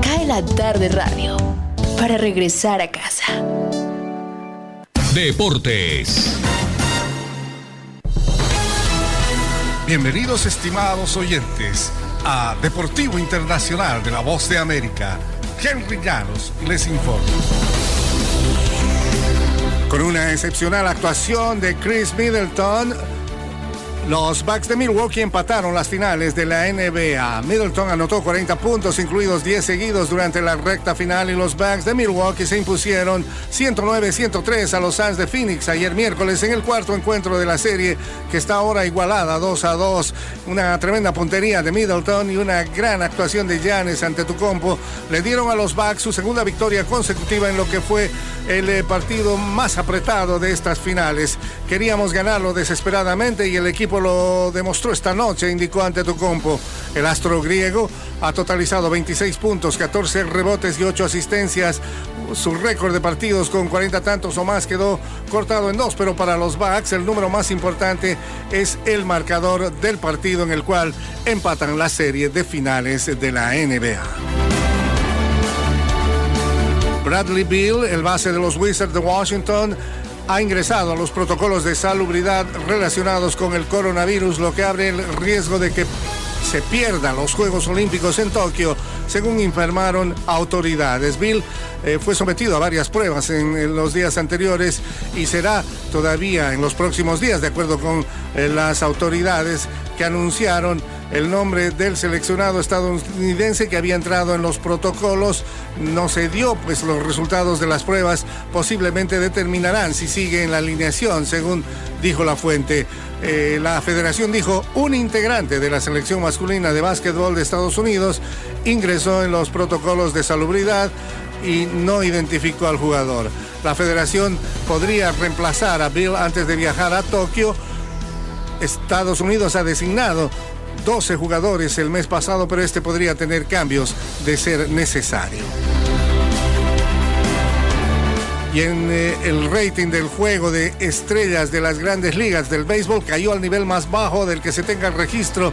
Cae la tarde radio para regresar a casa. Deportes. Bienvenidos estimados oyentes a Deportivo Internacional de la Voz de América. Henry Llanos les informa. Con una excepcional actuación de Chris Middleton, los Bucks de Milwaukee empataron las finales de la NBA. Middleton anotó 40 puntos, incluidos 10 seguidos durante la recta final, y los Bucks de Milwaukee se impusieron 109-103 a los Suns de Phoenix ayer miércoles en el cuarto encuentro de la serie, que está ahora igualada 2 a 2. Una tremenda puntería de Middleton y una gran actuación de Giannis ante Tucompo le dieron a los Bucks su segunda victoria consecutiva en lo que fue el eh, partido más apretado de estas finales. Queríamos ganarlo desesperadamente y el equipo lo demostró esta noche, indicó ante Tucompo. El astro griego ha totalizado 26 puntos, 14 rebotes y 8 asistencias. Su récord de partidos con 40 tantos o más quedó cortado en dos, pero para los Bucks el número más importante es el marcador del partido en el cual empatan la serie de finales de la NBA. Bradley Bill, el base de los Wizards de Washington, ha ingresado a los protocolos de salubridad relacionados con el coronavirus, lo que abre el riesgo de que se pierdan los Juegos Olímpicos en Tokio, según informaron autoridades. Bill eh, fue sometido a varias pruebas en, los días anteriores y será todavía en los próximos días, de acuerdo con eh, las autoridades que anunciaron el nombre del seleccionado estadounidense que había entrado en los protocolos. No se dio, pues los resultados de las pruebas posiblemente determinarán si sigue en la alineación, según dijo la fuente. Eh, la federación dijo un integrante de la selección masculina de básquetbol de Estados Unidos ingresó en los protocolos de salubridad y no identificó al jugador. La federación podría reemplazar a Bill antes de viajar a Tokio Estados Unidos ha designado 12 jugadores el mes pasado, pero este podría tener cambios de ser necesario. Y en eh, el rating del juego de estrellas de las grandes ligas del béisbol cayó al nivel más bajo del que se tenga el registro.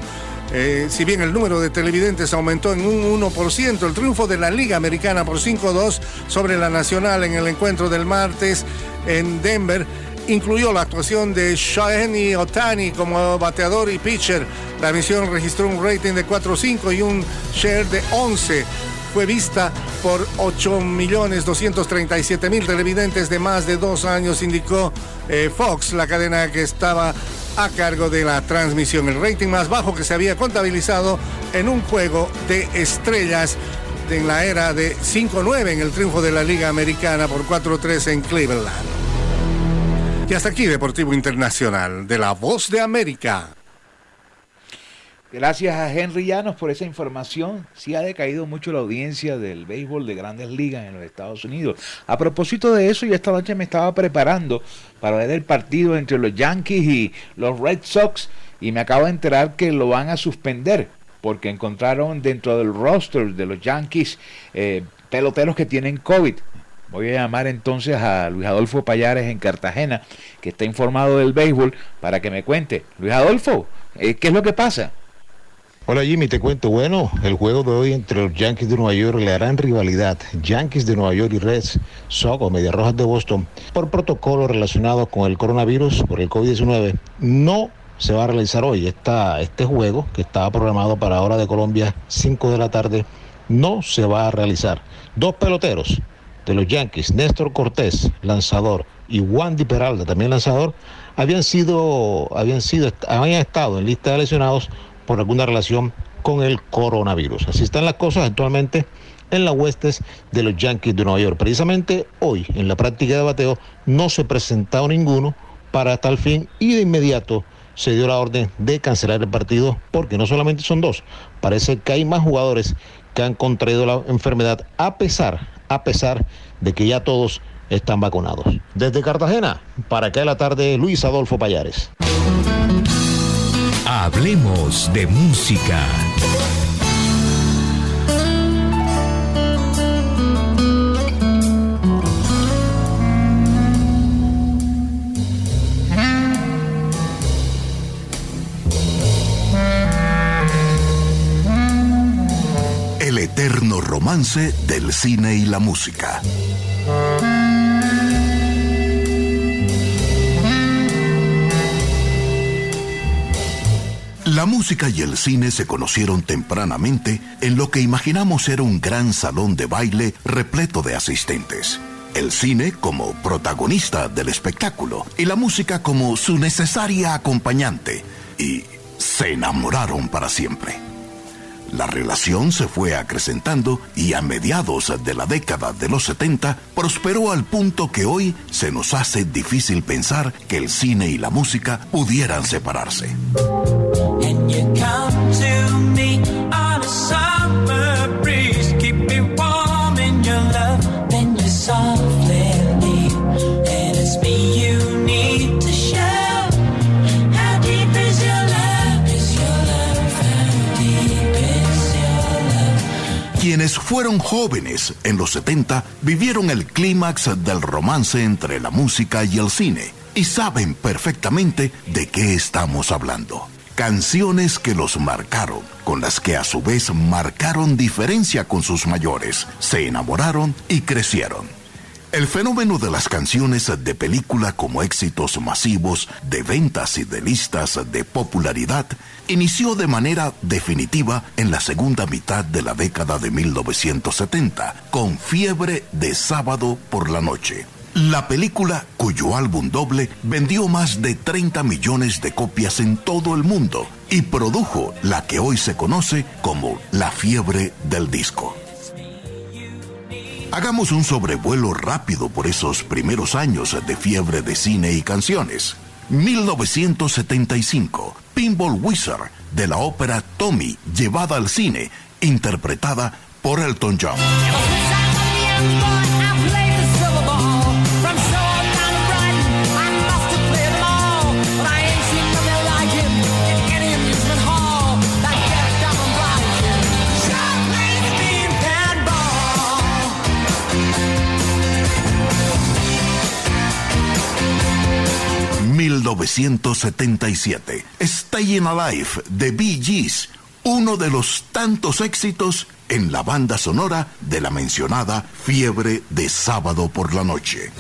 Eh, si bien el número de televidentes aumentó en un 1%, el triunfo de la Liga Americana por 5-2 sobre la Nacional en el encuentro del martes en Denver incluyó la actuación de Shohei Otani como bateador y pitcher. La emisión registró un rating de 4.5 y un share de 11 fue vista por 8.237.000 televidentes de más de dos años, indicó eh, Fox, la cadena que estaba a cargo de la transmisión. El rating más bajo que se había contabilizado en un juego de estrellas en la era de 5-9 en el triunfo de la Liga Americana por 4-3 en Cleveland. Y hasta aquí Deportivo Internacional de la Voz de América. Gracias a Henry Llanos por esa información. Sí ha decaído mucho la audiencia del béisbol de grandes ligas en los Estados Unidos. A propósito de eso, yo esta noche me estaba preparando para ver el partido entre los Yankees y los Red Sox y me acabo de enterar que lo van a suspender porque encontraron dentro del roster de los Yankees eh, peloteros que tienen COVID. Voy a llamar entonces a Luis Adolfo Payares en Cartagena, que está informado del béisbol, para que me cuente. Luis Adolfo, eh, ¿qué es lo que pasa? Hola Jimmy, te cuento, bueno, el juego de hoy entre los Yankees de Nueva York le harán rivalidad. Yankees de Nueva York y Reds, Sox o Medias Rojas de Boston, por protocolo relacionado con el coronavirus, por el COVID-19, no se va a realizar hoy. Esta, este juego, que estaba programado para hora de Colombia, 5 de la tarde, no se va a realizar. Dos peloteros de los Yankees, Néstor Cortés, lanzador, y Wandy Peralta, también lanzador, habían sido, habían sido, habían estado en lista de lesionados por alguna relación con el coronavirus. Así están las cosas actualmente en las huestes de los Yankees de Nueva York. Precisamente hoy, en la práctica de bateo, no se presentado ninguno para tal fin y de inmediato se dio la orden de cancelar el partido porque no solamente son dos, parece que hay más jugadores que han contraído la enfermedad a pesar, a pesar de que ya todos están vacunados. Desde Cartagena, para que la tarde, Luis Adolfo Payares. Hablemos de música. El eterno romance del cine y la música. La música y el cine se conocieron tempranamente en lo que imaginamos era un gran salón de baile repleto de asistentes. El cine como protagonista del espectáculo y la música como su necesaria acompañante. Y se enamoraron para siempre. La relación se fue acrecentando y a mediados de la década de los 70 prosperó al punto que hoy se nos hace difícil pensar que el cine y la música pudieran separarse. Quienes fueron jóvenes en los 70 vivieron el clímax del romance entre la música y el cine y saben perfectamente de qué estamos hablando. Canciones que los marcaron, con las que a su vez marcaron diferencia con sus mayores, se enamoraron y crecieron. El fenómeno de las canciones de película como éxitos masivos de ventas y de listas de popularidad inició de manera definitiva en la segunda mitad de la década de 1970 con Fiebre de sábado por la noche. La película, cuyo álbum doble vendió más de 30 millones de copias en todo el mundo y produjo la que hoy se conoce como la fiebre del disco. Hagamos un sobrevuelo rápido por esos primeros años de fiebre de cine y canciones. 1975, Pinball Wizard de la ópera Tommy llevada al cine, interpretada por Elton John. 1977. Staying Alive de Bee Gees, uno de los tantos éxitos en la banda sonora de la mencionada Fiebre de Sábado por la Noche.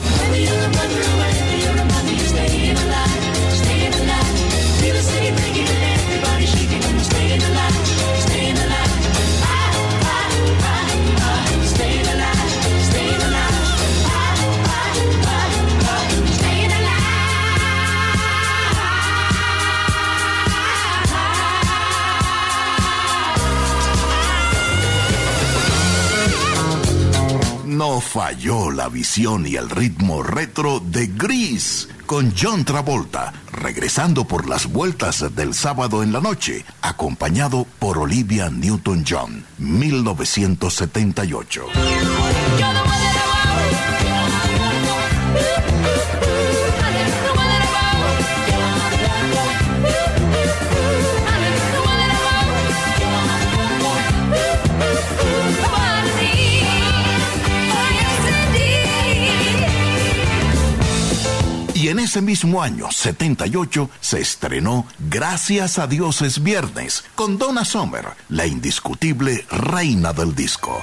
No falló la visión y el ritmo retro de Gris con John Travolta, regresando por las vueltas del sábado en la noche, acompañado por Olivia Newton-John, 1978. Ese mismo año, 78, se estrenó Gracias a Dios es Viernes, con Donna Summer, la indiscutible reina del disco.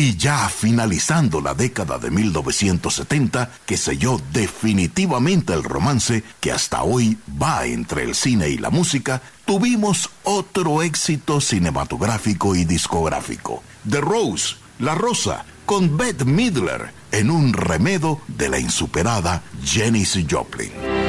Y ya finalizando la década de 1970, que selló definitivamente el romance que hasta hoy va entre el cine y la música, tuvimos otro éxito cinematográfico y discográfico. The Rose, La Rosa, con Bette Midler, en un remedo de la insuperada Janis Joplin.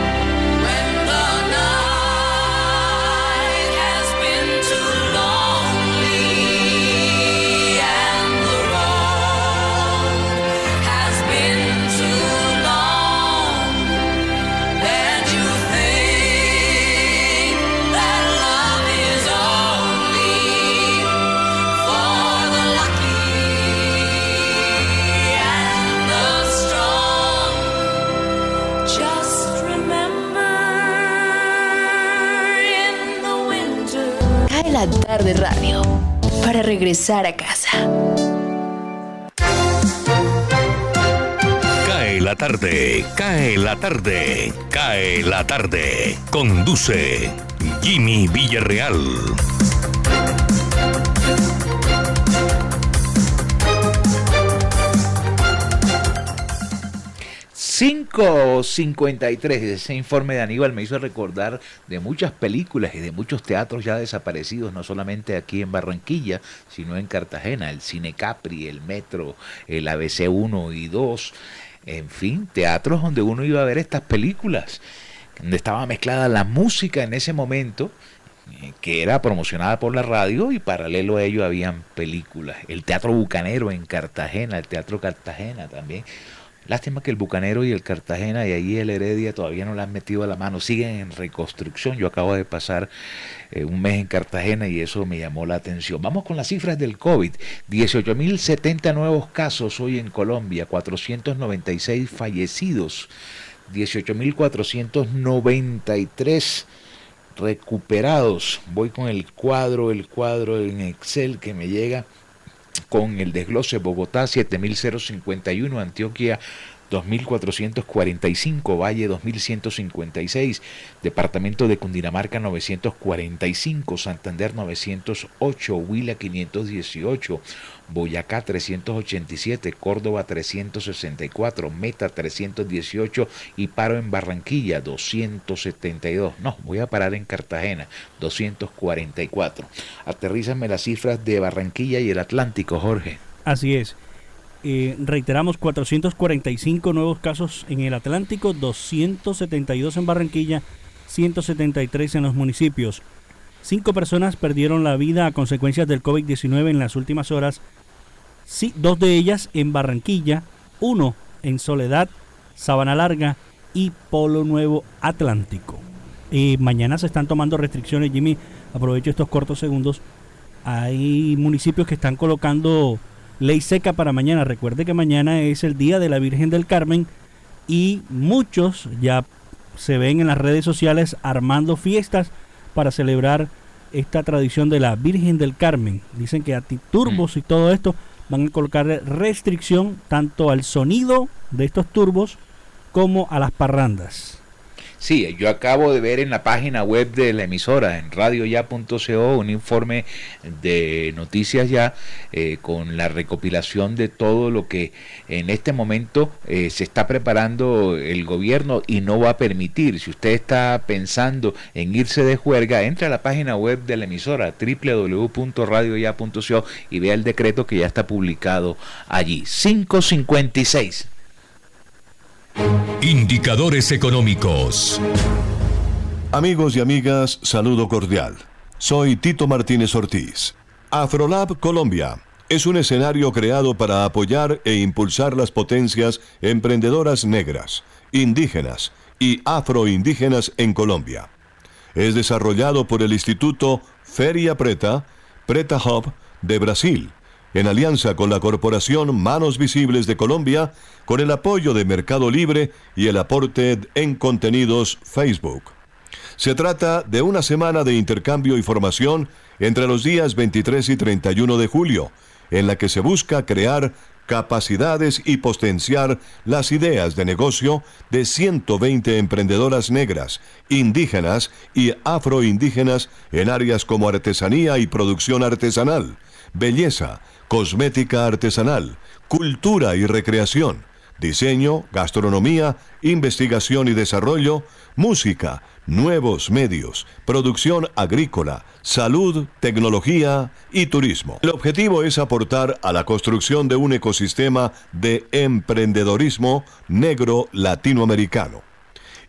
Tarde radio para regresar a casa. Cae la tarde, cae la tarde, cae la tarde. Conduce Jimmy Villarreal. 5.53, ese informe de Aníbal me hizo recordar de muchas películas y de muchos teatros ya desaparecidos, no solamente aquí en Barranquilla, sino en Cartagena, el Cine Capri, el Metro, el ABC 1 y 2, en fin, teatros donde uno iba a ver estas películas, donde estaba mezclada la música en ese momento, eh, que era promocionada por la radio y paralelo a ello habían películas. El Teatro Bucanero en Cartagena, el Teatro Cartagena también. Lástima que el Bucanero y el Cartagena y ahí el Heredia todavía no le han metido a la mano, siguen en reconstrucción. Yo acabo de pasar eh, un mes en Cartagena y eso me llamó la atención. Vamos con las cifras del COVID. 18.070 nuevos casos hoy en Colombia, 496 fallecidos, 18.493 recuperados. Voy con el cuadro, el cuadro en Excel que me llega con el desglose Bogotá 7051, Antioquia 2445, Valle 2156, Departamento de Cundinamarca 945, Santander 908, Huila 518, Boyacá 387, Córdoba 364, Meta 318 y paro en Barranquilla 272. No, voy a parar en Cartagena 244. Aterrízame las cifras de Barranquilla y el Atlántico, Jorge. Así es. Eh, reiteramos 445 nuevos casos en el Atlántico, 272 en Barranquilla, 173 en los municipios. Cinco personas perdieron la vida a consecuencias del COVID-19 en las últimas horas. Sí, dos de ellas en Barranquilla, uno en Soledad, Sabana Larga y Polo Nuevo Atlántico. Eh, mañana se están tomando restricciones, Jimmy. Aprovecho estos cortos segundos. Hay municipios que están colocando ley seca para mañana. Recuerde que mañana es el día de la Virgen del Carmen y muchos ya se ven en las redes sociales armando fiestas para celebrar esta tradición de la Virgen del Carmen. Dicen que a turbos y todo esto van a colocar restricción tanto al sonido de estos turbos como a las parrandas. Sí, yo acabo de ver en la página web de la emisora, en radioya.co, un informe de noticias ya eh, con la recopilación de todo lo que en este momento eh, se está preparando el gobierno y no va a permitir. Si usted está pensando en irse de juerga, entre a la página web de la emisora www.radioya.co y vea el decreto que ya está publicado allí. 556. Indicadores económicos. Amigos y amigas, saludo cordial. Soy Tito Martínez Ortiz. Afrolab Colombia es un escenario creado para apoyar e impulsar las potencias emprendedoras negras, indígenas y afroindígenas en Colombia. Es desarrollado por el Instituto Feria Preta, Preta Hub de Brasil en alianza con la Corporación Manos Visibles de Colombia, con el apoyo de Mercado Libre y el aporte en contenidos Facebook. Se trata de una semana de intercambio y formación entre los días 23 y 31 de julio, en la que se busca crear capacidades y potenciar las ideas de negocio de 120 emprendedoras negras, indígenas y afroindígenas en áreas como artesanía y producción artesanal, belleza, cosmética artesanal, cultura y recreación, diseño, gastronomía, investigación y desarrollo, música, nuevos medios, producción agrícola, salud, tecnología y turismo. El objetivo es aportar a la construcción de un ecosistema de emprendedorismo negro latinoamericano.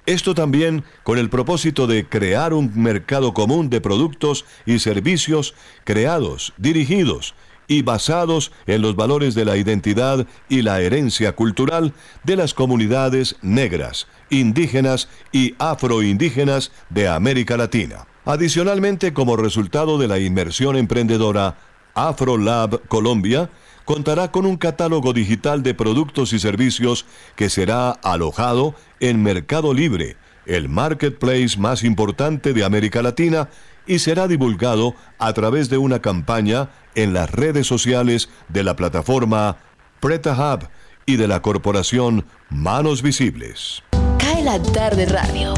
Esto también con el propósito de crear un mercado común de productos y servicios creados, dirigidos y basados en los valores de la identidad y la herencia cultural de las comunidades negras, indígenas y afroindígenas de América Latina. Adicionalmente, como resultado de la inmersión emprendedora AfroLab Colombia, contará con un catálogo digital de productos y servicios que será alojado en Mercado Libre, el marketplace más importante de América Latina, y será divulgado a través de una campaña en las redes sociales de la plataforma Preta Hub y de la corporación Manos Visibles. Cae la tarde radio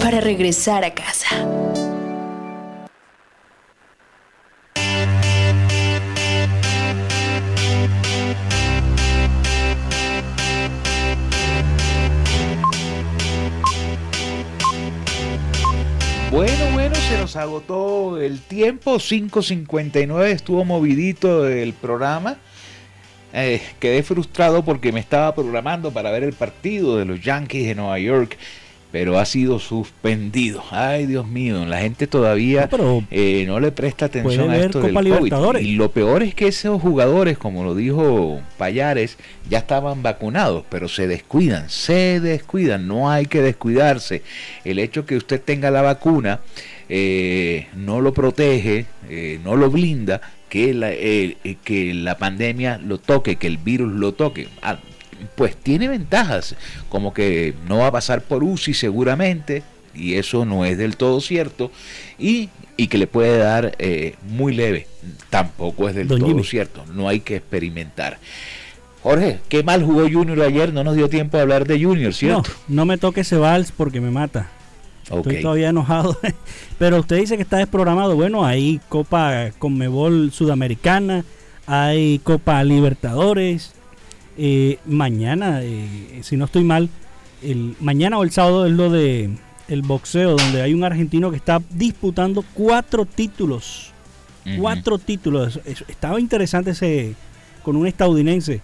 para regresar a casa. Bueno, bueno, se nos agotó el tiempo. 5.59 estuvo movidito el programa. Eh, quedé frustrado porque me estaba programando para ver el partido de los Yankees de Nueva York pero ha sido suspendido. Ay, Dios mío, la gente todavía no, eh, no le presta atención a esto del COVID. Y lo peor es que esos jugadores, como lo dijo Payares, ya estaban vacunados, pero se descuidan, se descuidan, no hay que descuidarse. El hecho que usted tenga la vacuna eh, no lo protege, eh, no lo blinda, que la, que la pandemia lo toque, que el virus lo toque. Ah, pues tiene ventajas, como que no va a pasar por UCI seguramente, y eso no es del todo cierto, y, que le puede dar eh, muy leve, tampoco es del todo cierto, no hay que experimentar. Jorge, qué mal jugó Junior ayer, no nos dio tiempo de hablar de Junior, ¿cierto? No, no me toque ese vals porque me mata. Estoy todavía enojado. Pero usted dice que está desprogramado. Bueno, hay Copa Conmebol Sudamericana, hay Copa Libertadores, eh, mañana, eh, si no estoy mal, el, mañana o el sábado es lo de el boxeo, donde hay un argentino que está disputando cuatro títulos. Cuatro títulos. estaba interesante ese con un estadounidense.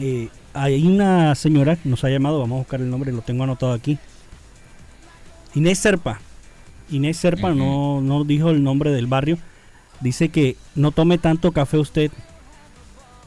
Eh, hay una señora que nos ha llamado, vamos a buscar el nombre, lo tengo anotado aquí. Inés Serpa. Inés Serpa no, no dijo el nombre del barrio. Dice que no tome tanto café usted,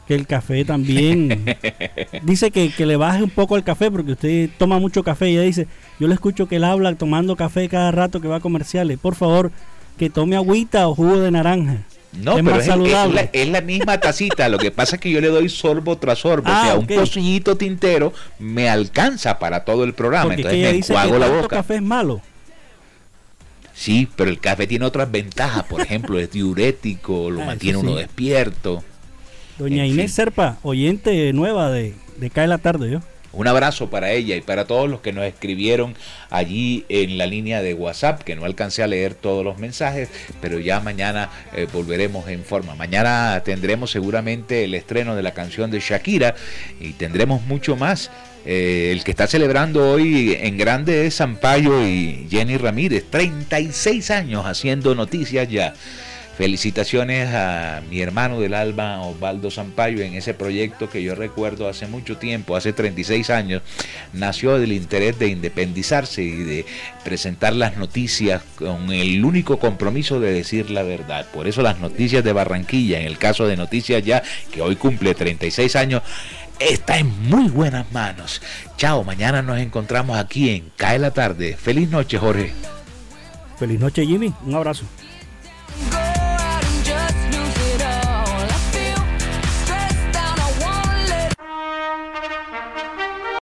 que el café también. dice que, le baje un poco el café porque usted toma mucho café. Y ella dice, yo le escucho que él habla tomando café cada rato que va a comerciales. Por favor, que tome agüita o jugo de naranja. No, Es pero más es, es saludable. la, es la misma tacita. Lo que pasa es que yo le doy sorbo tras sorbo. Ah, o sea, un pocillito tintero me alcanza para todo el programa. Porque que Entonces me dice que la tanto boca. café es malo. Sí, pero el café tiene otras ventajas. Por ejemplo, es diurético, lo Ah, mantiene uno despierto. Doña En Inés fin. Serpa, oyente nueva de, de Cae la Tarde, ¿yo? Un abrazo para ella y para todos los que nos escribieron allí en la línea de WhatsApp, que no alcancé a leer todos los mensajes, pero ya mañana eh, volveremos en forma. Mañana tendremos seguramente el estreno de la canción de Shakira y tendremos mucho más. Eh, el que está celebrando hoy en grande es Sampaio y Jenny Ramírez, 36 años haciendo noticias ya. Felicitaciones a mi hermano del alma, Osvaldo Sampaio, en ese proyecto que yo recuerdo hace mucho tiempo, hace 36 años, nació del interés de independizarse y de presentar las noticias con el único compromiso de decir la verdad. Por eso las noticias de Barranquilla, en el caso de Noticias Ya, que hoy cumple 36 años, está en muy buenas manos. Chao, mañana nos encontramos aquí en Cae la Tarde. Feliz noche, Jorge. Feliz noche, Jimmy. Un abrazo.